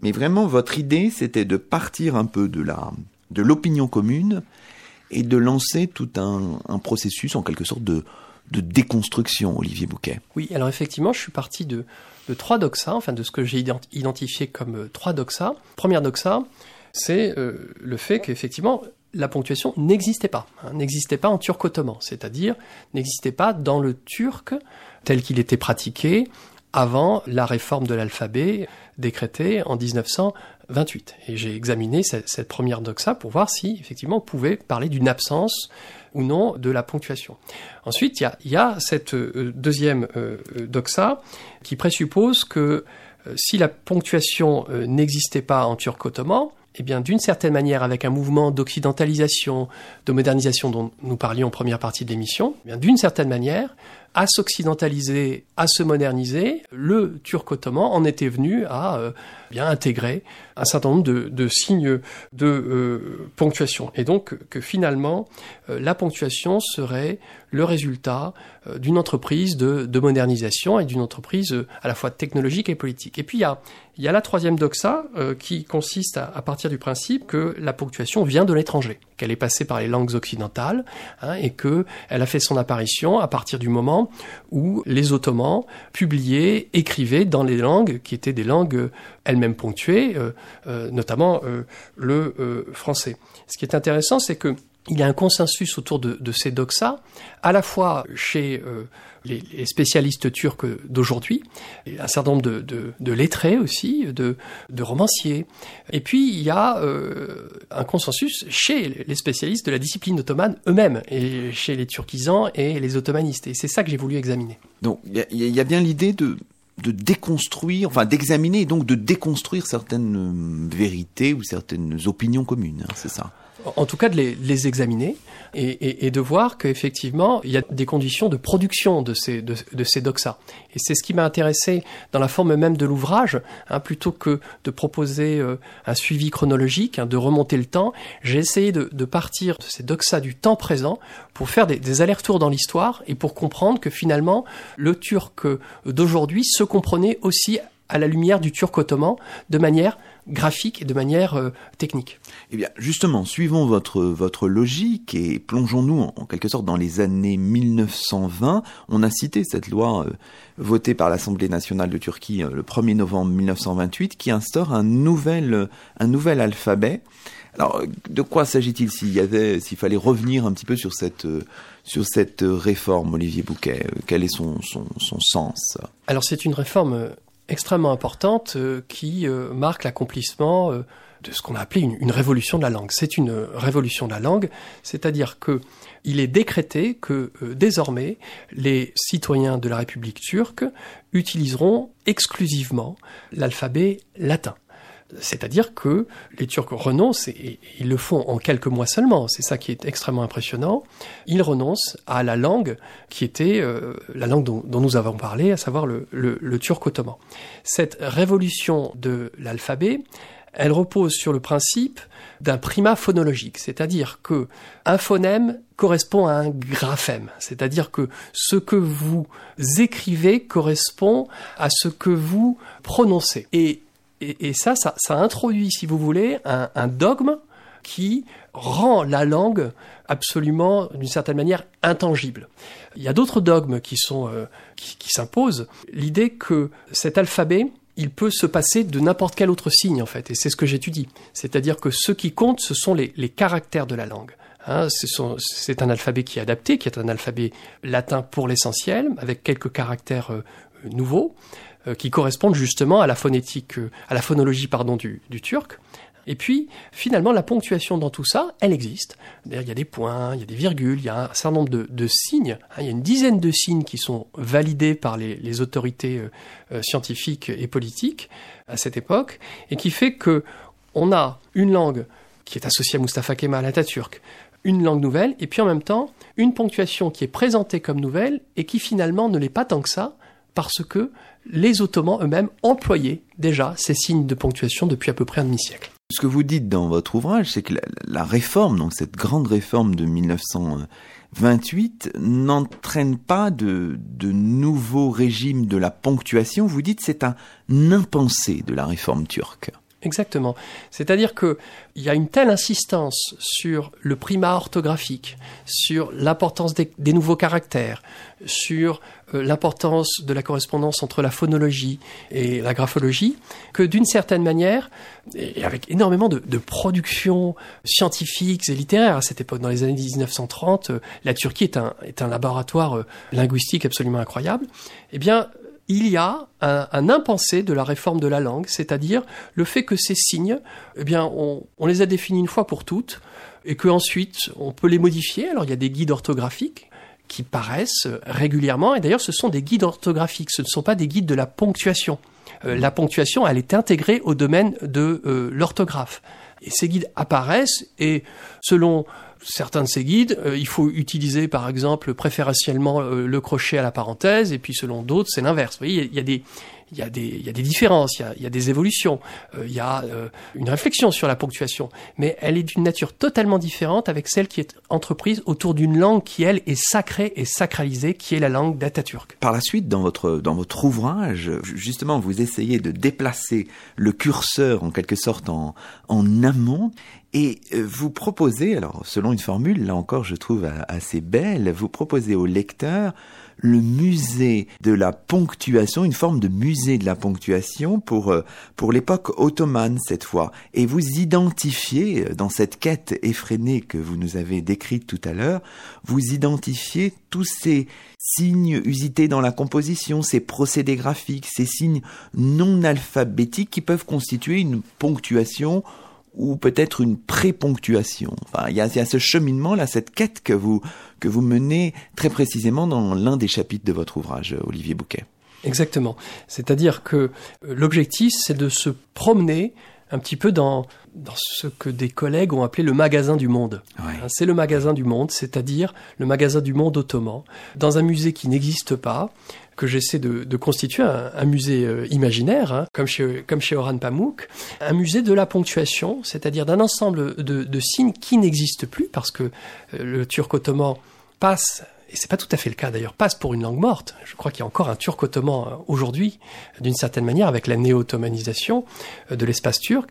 mais vraiment votre idée c'était de partir un peu de la de l'opinion commune et de lancer tout un, processus en quelque sorte de, déconstruction, Olivier Bouquet. Oui, alors effectivement, je suis parti de, de trois doxas, enfin de ce que j'ai identifié comme euh, trois doxas. Première doxa, c'est euh, le fait qu'effectivement, la ponctuation n'existait pas, hein, n'existait pas en turc ottoman, c'est-à-dire n'existait pas dans le turc tel qu'il était pratiqué avant la réforme de l'alphabet décrétée en 1928. Et j'ai examiné cette, première doxa pour voir si effectivement on pouvait parler d'une absence ou non de la ponctuation. Ensuite, il y a, cette euh, deuxième euh, doxa qui présuppose que euh, si la ponctuation euh, n'existait pas en turc ottoman, eh bien, d'une certaine manière, avec un mouvement d'occidentalisation, de modernisation dont nous parlions en première partie de l'émission, eh d'une certaine manière, à s'occidentaliser, à se moderniser, le turc ottoman en était venu à euh, bien intégrer un certain nombre de, signes de euh, ponctuation. Et donc que finalement, euh, la ponctuation serait le résultat d'une entreprise de, de, modernisation et d'une entreprise à la fois technologique et politique. Et puis il y a, la troisième doxa qui consiste à, partir du principe que la ponctuation vient de l'étranger, qu'elle est passée par les langues occidentales hein, et que elle a fait son apparition à partir du moment où les Ottomans publiaient, écrivaient dans les langues qui étaient des langues elles-mêmes ponctuées, euh, euh, notamment euh, le français. Ce qui est intéressant, c'est que il y a un consensus autour de, ces doxas, à la fois chez euh, les, spécialistes turcs d'aujourd'hui, un certain nombre de, de, lettrés aussi, de, de, romanciers. Et puis il y a euh, un consensus chez les spécialistes de la discipline ottomane eux-mêmes, et chez les turquisans et les ottomanistes. Et c'est ça que j'ai voulu examiner. Donc il y, a bien l'idée de de déconstruire, enfin d'examiner et donc de déconstruire certaines vérités ou certaines opinions communes, hein, c'est ça? En tout cas de les, examiner et, de voir qu'effectivement, il y a des conditions de production de ces, de, ces doxas. Et c'est ce qui m'a intéressé dans la forme même de l'ouvrage, hein, plutôt que de proposer euh, un suivi chronologique, hein, de remonter le temps, j'ai essayé de, partir de ces doxas du temps présent pour faire des, des allers-retours dans l'histoire et pour comprendre que finalement, le turc d'aujourd'hui se comprenait aussi à la lumière du turc ottoman de manière graphique et de manière euh, technique. Eh bien, justement, suivons votre, votre logique et plongeons-nous en, quelque sorte dans les années 1920. On a cité cette loi euh, votée par l'Assemblée nationale de Turquie euh, le 1er novembre 1928 qui instaure un nouvel, un nouvel alphabet. Alors, de quoi s'agit-il s'il y fallait revenir un petit peu sur cette, réforme, Olivier Bouquet? Quel est son, son, sens? Alors, c'est une réforme extrêmement importante euh, qui euh, marque l'accomplissement euh, de ce qu'on a appelé une, révolution de la langue. C'est une révolution de la langue, c'est-à-dire que il est décrété que désormais les citoyens de la République turque utiliseront exclusivement l'alphabet latin. C'est-à-dire que les Turcs renoncent, et ils le font en quelques mois seulement, c'est ça qui est extrêmement impressionnant, ils renoncent à la langue qui était euh, la langue dont, nous avons parlé, à savoir le turc ottoman. Cette révolution de l'alphabet, elle repose sur le principe d'un primat phonologique, c'est-à-dire que un phonème correspond à un graphème, c'est-à-dire que ce que vous écrivez correspond à ce que vous prononcez. Et ça, ça, introduit, si vous voulez, un, dogme qui rend la langue absolument, d'une certaine manière, intangible. Il y a d'autres dogmes qui sont euh, qui, s'imposent. L'idée que cet alphabet, il peut se passer de n'importe quel autre signe, en fait, et c'est ce que j'étudie. C'est-à-dire que ce qui compte, ce sont les, caractères de la langue. Hein, c'est un alphabet qui est adapté, qui est un alphabet latin pour l'essentiel, avec quelques caractères euh, nouveaux. Euh, qui correspondent justement à la phonétique, euh, à la phonologie pardon du, du turc. Et puis, finalement, la ponctuation dans tout ça, elle existe. D'ailleurs, il y a des points, il y a des virgules, il y a un certain nombre de, signes. Hein, il y a une dizaine de signes qui sont validés par les, autorités euh, scientifiques et politiques à cette époque, et qui fait que on a une langue qui est associée à Mustafa Kemal Atatürk, une langue nouvelle, et puis en même temps, une ponctuation qui est présentée comme nouvelle et qui finalement ne l'est pas tant que ça, parce que les Ottomans eux-mêmes employaient déjà ces signes de ponctuation depuis à peu près un demi-siècle. Ce que vous dites dans votre ouvrage, c'est que la, réforme, donc cette grande réforme de 1928, n'entraîne pas de, de nouveau régime de la ponctuation. Vous dites c'est un impensé de la réforme turque. Exactement. C'est-à-dire qu'il y a une telle insistance sur le primat orthographique, sur l'importance des, nouveaux caractères, sur l'importance de la correspondance entre la phonologie et la graphologie, que d'une certaine manière, et avec énormément de, de productions scientifiques et littéraires à cette époque, dans les années 1930, euh, la Turquie est un, est un laboratoire euh, linguistique absolument incroyable, eh bien, il y a un, impensé de la réforme de la langue, c'est-à-dire le fait que ces signes, eh bien, on, les a définis une fois pour toutes, et qu'ensuite on peut les modifier. Alors il y a des guides orthographiques qui paraissent régulièrement, et d'ailleurs ce sont des guides orthographiques, ce ne sont pas des guides de la ponctuation. Euh, la ponctuation, elle est intégrée au domaine de euh, l'orthographe. Et ces guides apparaissent et selon certains de ces guides, euh, il faut utiliser par exemple préférentiellement le crochet à la parenthèse, et puis selon d'autres, c'est l'inverse. Vous voyez, il y a des, il y a des, y a des différences, il y a, y a des évolutions, euh, il y a une réflexion sur la ponctuation, mais elle est d'une nature totalement différente avec celle qui est entreprise autour d'une langue qui, elle, est sacrée et sacralisée, qui est la langue d'Atatürk. Par la suite, dans votre, dans votre ouvrage, justement, vous essayez de déplacer le curseur en quelque sorte en, en amont et euh, vous proposez, alors selon une formule, là encore je trouve assez belle, vous proposez au lecteur le musée de la ponctuation, une forme de musée de la ponctuation pour, euh, pour l'époque ottomane cette fois. Et vous identifiez, euh, dans cette quête effrénée que vous nous avez décrite tout à l'heure, vous identifiez tous ces signes usités dans la composition, ces procédés graphiques, ces signes non alphabétiques qui peuvent constituer une ponctuation ou peut-être une préponctuation. Enfin, il y a, y a, ce cheminement là, cette quête que vous que vous menez très précisément dans l'un des chapitres de votre ouvrage, Olivier Bouquet. Exactement. C'est-à-dire que euh, l'objectif, c'est de se promener un petit peu dans, dans ce que des collègues ont appelé le magasin du monde. Ouais. Hein, C'est le magasin du monde, c'est-à-dire le magasin du monde ottoman, dans un musée qui n'existe pas, que j'essaie de, de constituer un, un musée euh, imaginaire, hein, comme chez comme chez Orhan Pamuk, un musée de la ponctuation, c'est-à-dire d'un ensemble de, de signes qui n'existent plus parce que euh, le turc ottoman passe et c'est pas tout à fait le cas d'ailleurs, passe pour une langue morte. Je crois qu'il y a encore un turc ottoman euh, aujourd'hui, d'une certaine manière, avec la néo-ottomanisation euh, de l'espace turc.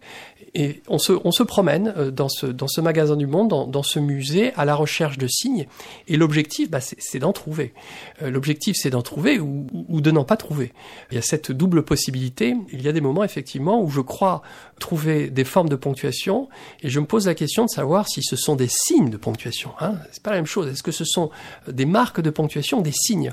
Et on se, on se promène euh, dans ce, dans ce magasin du monde, dans, dans ce musée, à la recherche de signes. Et l'objectif, bah, c'est d'en trouver. L'objectif, c'est d'en trouver ou, ou de n'en pas trouver. Il y a cette double possibilité. Il y a des moments, effectivement, où je crois trouver des formes de ponctuation et je me pose la question de savoir si ce sont des signes de ponctuation. Hein c'est pas la même chose. Est-ce que ce sont des marques de ponctuation, des signes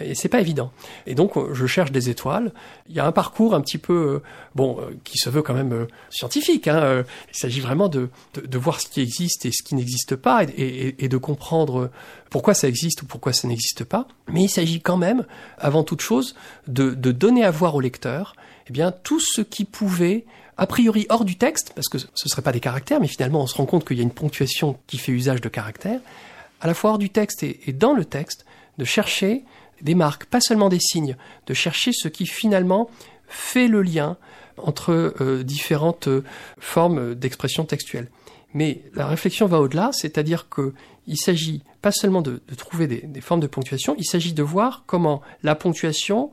Et c'est pas évident. Et donc, euh, je cherche des étoiles. Il y a un parcours un petit peu, euh, bon, euh, qui se veut quand même scientifique. Hein. Il s'agit vraiment de, de, voir ce qui existe et ce qui n'existe pas et de comprendre pourquoi ça existe ou pourquoi ça n'existe pas. Mais il s'agit quand même, avant toute chose, de, de donner à voir au lecteur eh bien, tout ce qui pouvait, a priori hors du texte, parce que ce ne serait pas des caractères, mais finalement on se rend compte qu'il y a une ponctuation qui fait usage de caractères, à la fois hors du texte et, dans le texte, de chercher des marques, pas seulement des signes, de chercher ce qui finalement fait le lien entre euh, différentes euh, formes d'expression textuelle. Mais la réflexion va au-delà, c'est-à-dire que il s'agit pas seulement de, trouver des formes de ponctuation, il s'agit de voir comment la ponctuation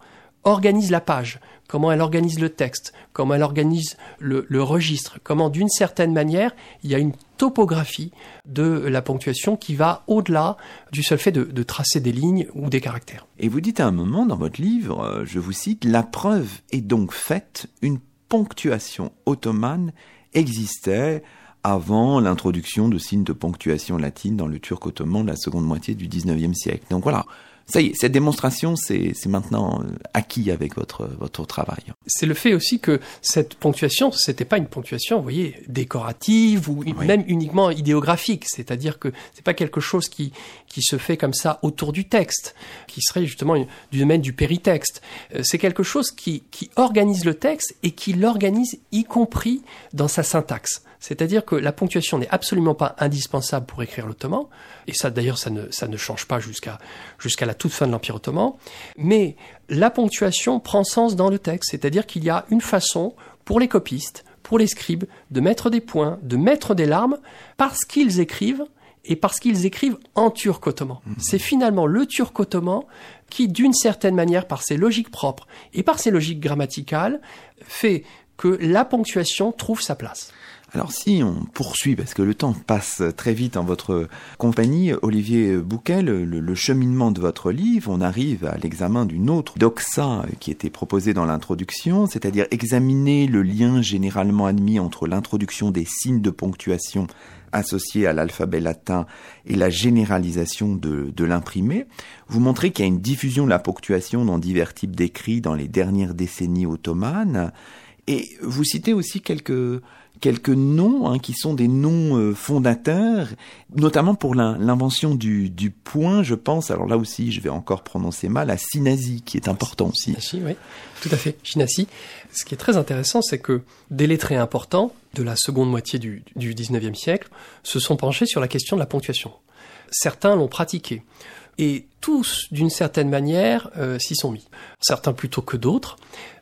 organise la page, comment elle organise le texte, comment elle organise le, registre, comment d'une certaine manière il y a une topographie de la ponctuation qui va au-delà du seul fait de, tracer des lignes ou des caractères. Et vous dites à un moment dans votre livre, euh, je vous cite, La preuve est donc faite, une ponctuation ottomane existait avant l'introduction de signes de ponctuation latine dans le turc ottoman de la seconde moitié du 19e siècle. Donc voilà, ça y est, cette démonstration, c'est maintenant euh, acquis avec votre, votre travail. C'est le fait aussi que cette ponctuation, c'était pas une ponctuation, vous voyez, décorative ou même uniquement idéographique. C'est-à-dire que c'est pas quelque chose qui, qui se fait comme ça autour du texte, qui serait justement une- du domaine du péritexte. Euh, C'est quelque chose qui, qui organise le texte et qui l'organise y compris dans sa syntaxe. C'est-à-dire que la ponctuation n'est absolument pas indispensable pour écrire l'ottoman, et ça d'ailleurs ça ne, ça ne change pas jusqu'à jusqu'à la toute fin de l'Empire ottoman, mais la ponctuation prend sens dans le texte, c'est-à-dire qu'il y a une façon pour les copistes, pour les scribes, de mettre des points, de mettre des larmes, parce qu'ils écrivent et parce qu'ils écrivent en turc ottoman. C'est finalement le turc ottoman qui, d'une certaine manière, par ses logiques propres et par ses logiques grammaticales, fait que la ponctuation trouve sa place. Alors si on poursuit, parce que le temps passe très vite en votre compagnie, Olivier Bouquet, le, cheminement de votre livre, on arrive à l'examen d'une autre doxa qui était proposée dans l'introduction, c'est-à-dire examiner le lien généralement admis entre l'introduction des signes de ponctuation associés à l'alphabet latin et la généralisation de, de l'imprimé. Vous montrez qu'il y a une diffusion de la ponctuation dans divers types d'écrits dans les dernières décennies ottomanes. Et vous citez aussi quelques quelques noms hein, qui sont des noms euh, fondateurs, notamment pour l'in- l'invention du, du point, je pense. Alors là aussi, je vais encore prononcer mal, à Sinazi, qui est important aussi. Chinasi, oui, tout à fait. Chinasi. Ce qui est très intéressant, c'est que des lettrés importants de la seconde moitié du, du 19e siècle se sont penchés sur la question de la ponctuation. Certains l'ont pratiquée. Et tous, d'une certaine manière, euh, s'y sont mis. Certains plutôt que d'autres,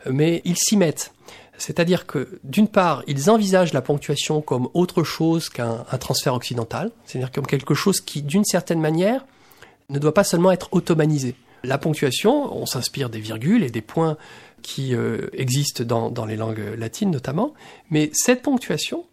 mais ils s'y mettent. C'est-à-dire que, d'une part, ils envisagent la ponctuation comme autre chose qu'un un transfert occidental, c'est-à-dire comme quelque chose qui, d'une certaine manière, ne doit pas seulement être ottomanisé. La ponctuation, on s'inspire des virgules et des points qui euh, existent dans, les langues latines notamment, mais cette ponctuation,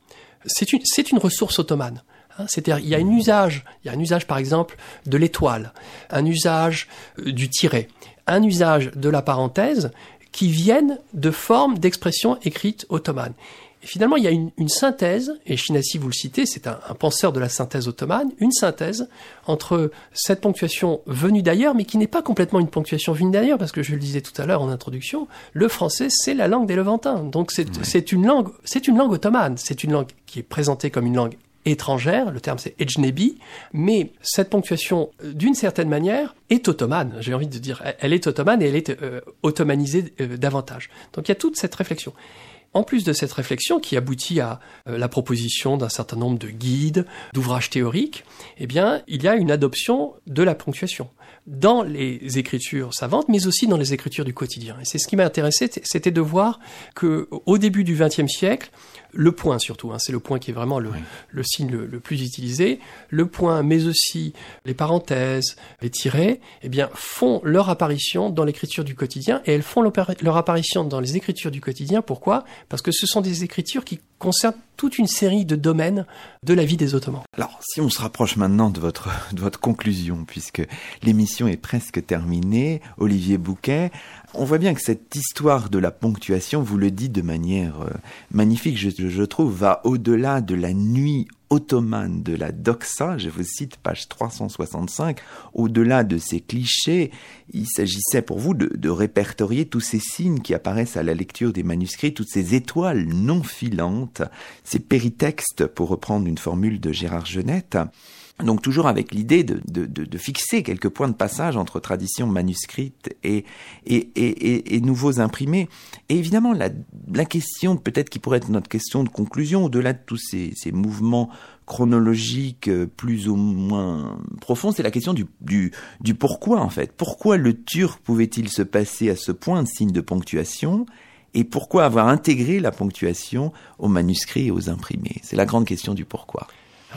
c'est une, ressource ottomane. Hein, C'est-à-dire, il y a un usage, il y a un usage par exemple de l'étoile, un usage euh, du tiret, un usage de la parenthèse qui viennent de formes d'expression écrite ottomane. Et finalement, il y a une, une synthèse, et Chinasi, vous le citez, c'est un, un penseur de la synthèse ottomane, une synthèse entre cette ponctuation venue d'ailleurs, mais qui n'est pas complètement une ponctuation venue d'ailleurs, parce que je le disais tout à l'heure en introduction, le français, c'est la langue des Levantins. Donc c'est c'est une langue, c'est une langue ottomane, c'est une langue qui est présentée comme une langue étrangère, le terme c'est ejnebi, mais cette ponctuation, euh, d'une certaine manière, est ottomane. J'ai envie de dire, elle est ottomane et elle est euh, ottomanisée euh, davantage. Donc il y a toute cette réflexion. En plus de cette réflexion qui aboutit à la proposition d'un certain nombre de guides, d'ouvrages théoriques, eh bien, il y a une adoption de la ponctuation dans les écritures savantes, mais aussi dans les écritures du quotidien. Et c'est ce qui m'a intéressé, c'était de voir que au début du XXe siècle, le point surtout, hein, c'est le point qui est vraiment le, le signe le, plus utilisé, le point, mais aussi les parenthèses, les tirets, eh bien, font leur apparition dans l'écriture du quotidien, et elles font leur apparition dans les écritures du quotidien. Pourquoi? Parce que ce sont des écritures qui concernent toute une série de domaines de la vie des Ottomans. Alors, si on se rapproche maintenant de votre, de votre conclusion, puisque l'émission est presque terminée, Olivier Bouquet, on voit bien que cette histoire de la ponctuation, vous le dites de manière euh, magnifique, je, je trouve, va au-delà de la nuit ottomane de la doxa, je vous cite page 365, au-delà de ces clichés, il s'agissait pour vous de, répertorier tous ces signes qui apparaissent à la lecture des manuscrits, toutes ces étoiles non filantes, ces péritextes, pour reprendre une formule de Gérard Genette. Donc toujours avec l'idée de, de, de, fixer quelques points de passage entre tradition manuscrite et, et, et, et nouveaux imprimés. Et évidemment, la, la question, peut-être qui pourrait être notre question de conclusion, au-delà de tous ces, ces mouvements chronologiques euh, plus ou moins profonds, c'est la question du, du, du pourquoi en fait. Pourquoi le turc pouvait-il se passer à ce point de signe de ponctuation et pourquoi avoir intégré la ponctuation aux manuscrits et aux imprimés? C'est la grande question du pourquoi.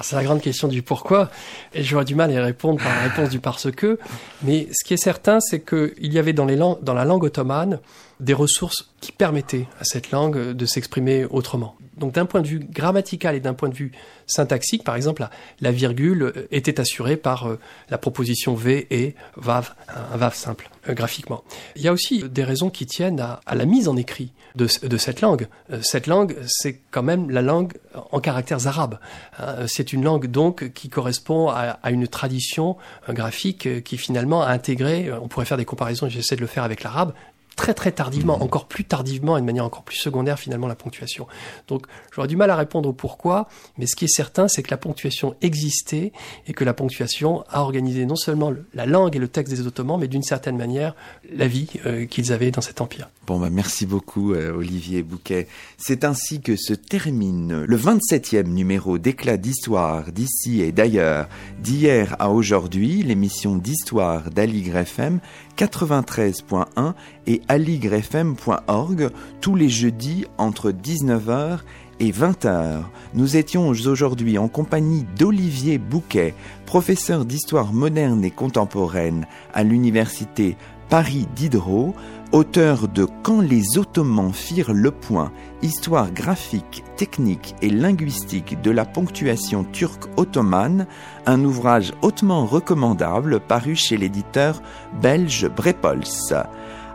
C'est la grande question du pourquoi, et j'aurais du mal à y répondre par la réponse du parce que, mais ce qui est certain, c'est qu'il y avait dans, dans la langue ottomane des ressources qui permettaient à cette langue de s'exprimer autrement. Donc d'un point de vue grammatical et d'un point de vue syntaxique, par exemple, la, virgule était assurée par euh, la proposition V et VAV, un VAV simple, euh, graphiquement. Il y a aussi des raisons qui tiennent à, la mise en écrit de, cette langue. Euh, cette langue, c'est quand même la langue en caractères arabes. Hein. C'est une langue donc qui correspond à, à une tradition graphique qui finalement a intégré, on pourrait faire des comparaisons, j'essaie de le faire avec l'arabe, très très tardivement, encore plus tardivement et de manière encore plus secondaire finalement la ponctuation. Donc j'aurais du mal à répondre au pourquoi, mais ce qui est certain c'est que la ponctuation existait et que la ponctuation a organisé non seulement la langue et le texte des Ottomans, mais d'une certaine manière la vie euh, qu'ils avaient dans cet empire. Bon bah merci beaucoup euh, Olivier Bouquet. C'est ainsi que se termine le 27e numéro d'éclat d'histoire d'ici et d'ailleurs, d'hier à aujourd'hui, l'émission d'histoire d'Aligre FM 93.1 et aligrefm.org tous les jeudis entre 19h et 20h. Nous étions aujourd'hui en compagnie d'Olivier Bouquet, professeur d'histoire moderne et contemporaine à l'université Paris Diderot, auteur de Quand les Ottomans firent le point, histoire graphique, technique et linguistique de la ponctuation turque ottomane, un ouvrage hautement recommandable paru chez l'éditeur belge Brepols.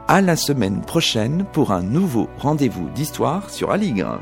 À la semaine prochaine pour un nouveau rendez-vous d'histoire sur Aligre.